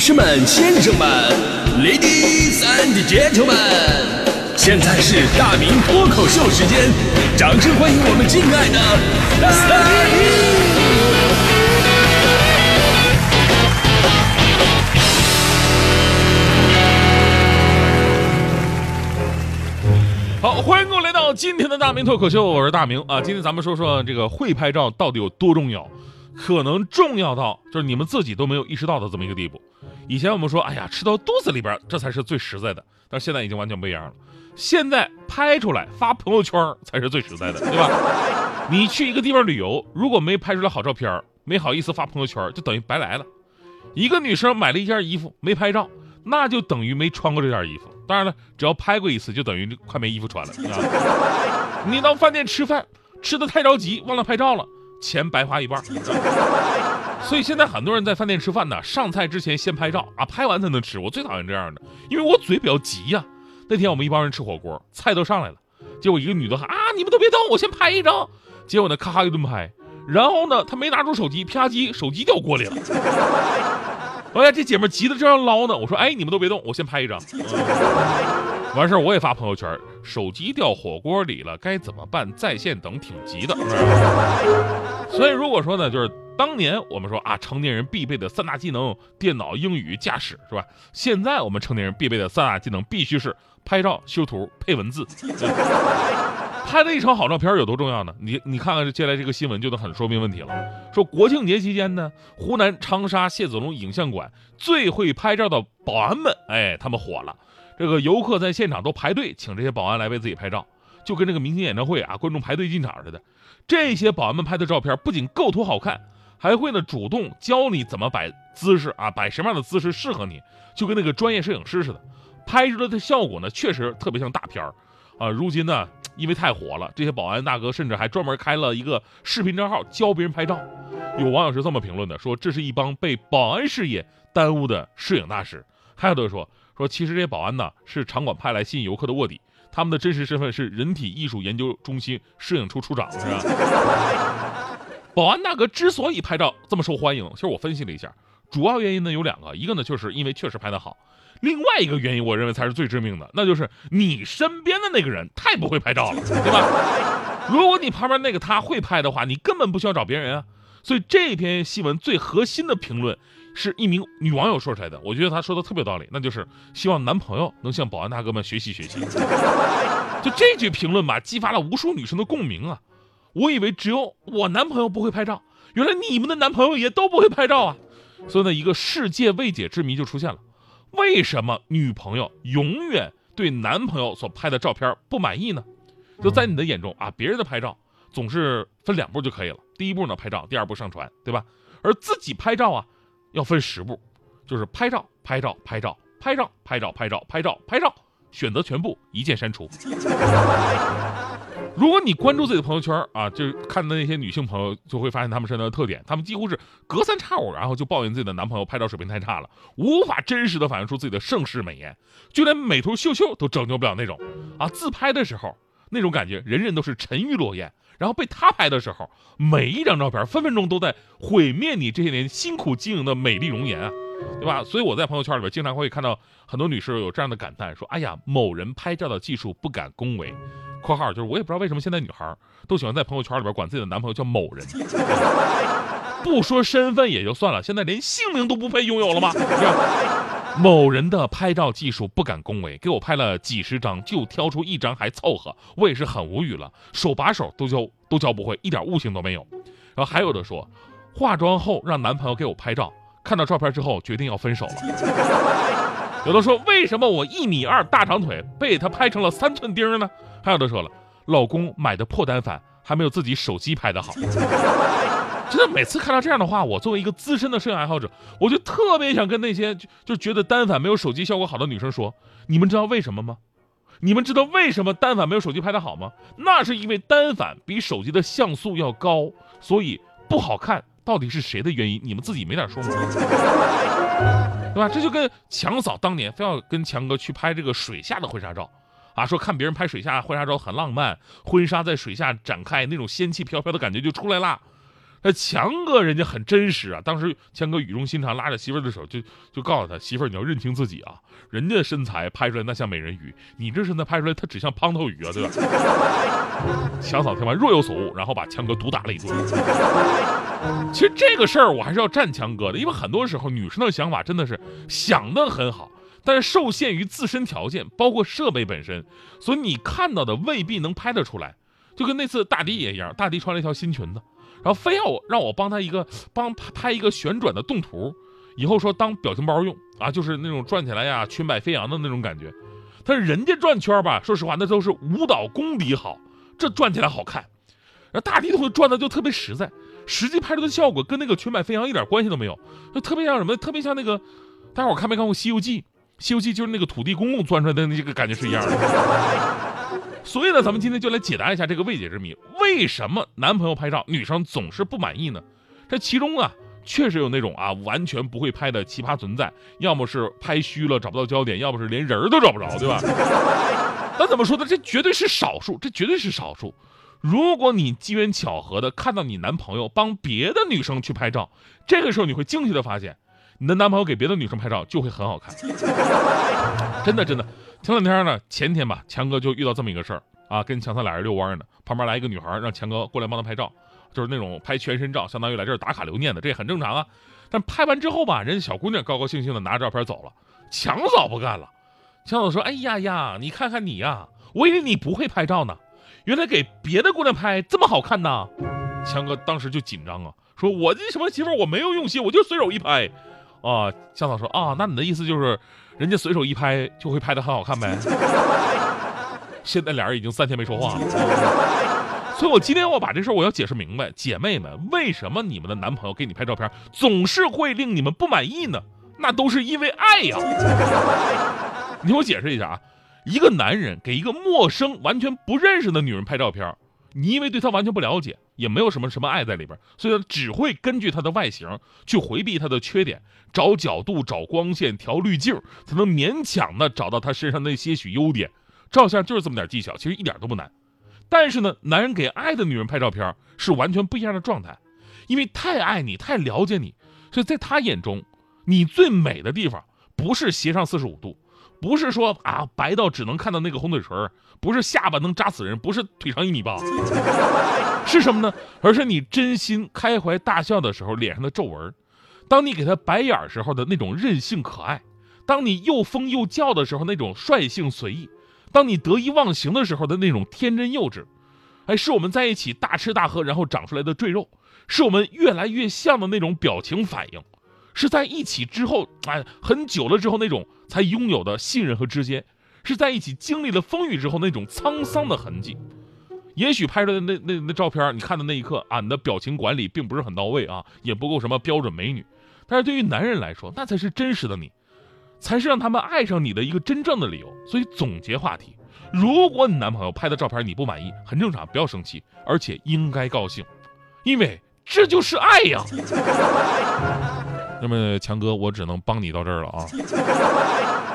士们、先生们，Ladies and Gentlemen，现在是大明脱口秀时间，掌声欢迎我们敬爱的大明！好，欢迎各位来到今天的大明脱口秀，我是大明啊。今天咱们说说这个会拍照到底有多重要，可能重要到就是你们自己都没有意识到的这么一个地步。以前我们说，哎呀，吃到肚子里边，这才是最实在的，但是现在已经完全不一样了。现在拍出来发朋友圈才是最实在的，对吧？你去一个地方旅游，如果没拍出来好照片，没好意思发朋友圈，就等于白来了。一个女生买了一件衣服没拍照，那就等于没穿过这件衣服。当然了，只要拍过一次，就等于快没衣服穿了。你到饭店吃饭，吃的太着急，忘了拍照了，钱白花一半。所以现在很多人在饭店吃饭呢，上菜之前先拍照啊，拍完才能吃。我最讨厌这样的，因为我嘴比较急呀。那天我们一帮人吃火锅，菜都上来了，结果一个女的喊啊，你们都别动，我先拍一张。结果呢，咔咔一顿拍，然后呢，她没拿出手机，啪叽，手机掉锅里了。哎呀，这姐们急得正要捞呢。我说，哎，你们都别动，我先拍一张。完事儿我也发朋友圈，手机掉火锅里了，该怎么办？在线等，挺急的。所以如果说呢，就是当年我们说啊，成年人必备的三大技能，电脑、英语、驾驶，是吧？现在我们成年人必备的三大技能，必须是拍照、修图、配文字。拍的一张好照片有多重要呢？你你看看接下来这个新闻就能很说明问题了。说国庆节期间呢，湖南长沙谢子龙影像馆最会拍照的保安们，哎，他们火了。这个游客在现场都排队请这些保安来为自己拍照，就跟这个明星演唱会啊，观众排队进场似的。这些保安们拍的照片不仅构图好看，还会呢主动教你怎么摆姿势啊，摆什么样的姿势适合你，就跟那个专业摄影师似的。拍出来的效果呢，确实特别像大片儿啊。如今呢。因为太火了，这些保安大哥甚至还专门开了一个视频账号教别人拍照。有网友是这么评论的：说这是一帮被保安事业耽误的摄影大师。还有的说说其实这些保安呢是场馆派来吸引游客的卧底，他们的真实身份是人体艺术研究中心摄影处处长，是吧？保安大哥之所以拍照这么受欢迎，其实我分析了一下，主要原因呢有两个，一个呢就是因为确实拍得好。另外一个原因，我认为才是最致命的，那就是你身边的那个人太不会拍照了，对吧？如果你旁边那个他会拍的话，你根本不需要找别人啊。所以这篇新闻最核心的评论是一名女网友说出来的，我觉得她说的特别有道理，那就是希望男朋友能向保安大哥们学习学习。就这句评论吧，激发了无数女生的共鸣啊！我以为只有我男朋友不会拍照，原来你们的男朋友也都不会拍照啊！所以呢，一个世界未解之谜就出现了。为什么女朋友永远对男朋友所拍的照片不满意呢？就在你的眼中啊，别人的拍照总是分两步就可以了。第一步呢拍照，第二步上传，对吧？而自己拍照啊，要分十步，就是拍照、拍照、拍照、拍照、拍照、拍照、拍照、拍照，选择全部，一键删除。如果你关注自己的朋友圈啊，就看到那些女性朋友，就会发现她们身上的特点，她们几乎是隔三差五，然后就抱怨自己的男朋友拍照水平太差了，无法真实的反映出自己的盛世美颜，就连美图秀秀都拯救不了那种啊！自拍的时候那种感觉，人人都是沉鱼落雁，然后被他拍的时候，每一张照片分分钟都在毁灭你这些年辛苦经营的美丽容颜啊，对吧？所以我在朋友圈里边经常会看到很多女士有这样的感叹，说：“哎呀，某人拍照的技术不敢恭维。”（括号就是我也不知道为什么现在女孩都喜欢在朋友圈里边管自己的男朋友叫某人，不说身份也就算了，现在连姓名都不配拥有了吗？某人的拍照技术不敢恭维，给我拍了几十张，就挑出一张还凑合，我也是很无语了，手把手都教都教不会，一点悟性都没有。然后还有的说，化妆后让男朋友给我拍照，看到照片之后决定要分手了。有的说，为什么我一米二大长腿被他拍成了三寸钉呢？还有的说了，老公买的破单反还没有自己手机拍的好。真的，每次看到这样的话，我作为一个资深的摄影爱好者，我就特别想跟那些就就觉得单反没有手机效果好的女生说：你们知道为什么吗？你们知道为什么单反没有手机拍的好吗？那是因为单反比手机的像素要高，所以不好看。到底是谁的原因？你们自己没点数吗？对吧？这就跟强嫂当年非要跟强哥去拍这个水下的婚纱照。啊，说看别人拍水下婚纱照很浪漫，婚纱在水下展开，那种仙气飘飘的感觉就出来啦。那强哥人家很真实啊，当时强哥语重心长拉着媳妇儿的手，就就告诉他媳妇儿，你要认清自己啊，人家身材拍出来那像美人鱼，你这身材拍出来他只像胖头鱼啊，对吧？强嫂听完若有所悟，然后把强哥毒打了一顿。其实这个事儿我还是要站强哥的，因为很多时候女生的想法真的是想的很好，但是受限于自身条件，包括设备本身，所以你看到的未必能拍得出来。就跟那次大迪也一样，大迪穿了一条新裙子。然后非要让我帮他一个帮拍一个旋转的动图，以后说当表情包用啊，就是那种转起来呀，裙摆飞扬的那种感觉。但是人家转圈吧，说实话那都是舞蹈功底好，这转起来好看。然后大地图转的就特别实在，实际拍出的效果跟那个裙摆飞扬一点关系都没有，就特别像什么？特别像那个，大伙看没看过《西游记》？《西游记》就是那个土地公公钻出来的那个感觉是一样的。所以呢，咱们今天就来解答一下这个未解之谜：为什么男朋友拍照女生总是不满意呢？这其中啊，确实有那种啊完全不会拍的奇葩存在，要么是拍虚了找不到焦点，要么是连人都找不着，对吧？那怎么说呢？这绝对是少数，这绝对是少数。如果你机缘巧合的看到你男朋友帮别的女生去拍照，这个时候你会惊奇的发现，你的男朋友给别的女生拍照就会很好看，真的真的。前两天呢，前天吧，强哥就遇到这么一个事儿啊，跟强嫂俩人遛弯呢，旁边来一个女孩，让强哥过来帮她拍照，就是那种拍全身照，相当于来这儿打卡留念的，这也很正常啊。但拍完之后吧，人家小姑娘高高兴兴的拿着照片走了，强嫂不干了。强嫂说：“哎呀呀，你看看你呀，我以为你不会拍照呢，原来给别的姑娘拍这么好看呢。”强哥当时就紧张啊，说：“我这什么媳妇，我没有用心，我就随手一拍。”啊，向导说：“啊，那你的意思就是？”人家随手一拍就会拍得很好看呗。现在俩人已经三天没说话了，所以我今天我把这事儿我要解释明白，姐妹们，为什么你们的男朋友给你拍照片总是会令你们不满意呢？那都是因为爱呀。你听我解释一下啊，一个男人给一个陌生、完全不认识的女人拍照片。你因为对她完全不了解，也没有什么什么爱在里边，所以只会根据他的外形去回避他的缺点，找角度、找光线、调滤镜，才能勉强的找到他身上那些许优点。照相就是这么点技巧，其实一点都不难。但是呢，男人给爱的女人拍照片是完全不一样的状态，因为太爱你、太了解你，所以在他眼中，你最美的地方不是斜上四十五度。不是说啊白到只能看到那个红嘴唇，不是下巴能扎死人，不是腿长一米八，是什么呢？而是你真心开怀大笑的时候脸上的皱纹，当你给他白眼时候的那种任性可爱，当你又疯又叫的时候那种率性随意，当你得意忘形的时候的那种天真幼稚，哎，是我们在一起大吃大喝然后长出来的赘肉，是我们越来越像的那种表情反应。是在一起之后，哎，很久了之后那种才拥有的信任和之间，是在一起经历了风雨之后那种沧桑的痕迹。也许拍出来的那那那照片，你看的那一刻，俺，的表情管理并不是很到位啊，也不够什么标准美女。但是对于男人来说，那才是真实的你，才是让他们爱上你的一个真正的理由。所以总结话题：如果你男朋友拍的照片你不满意，很正常，不要生气，而且应该高兴，因为这就是爱呀。那么强哥，我只能帮你到这儿了啊。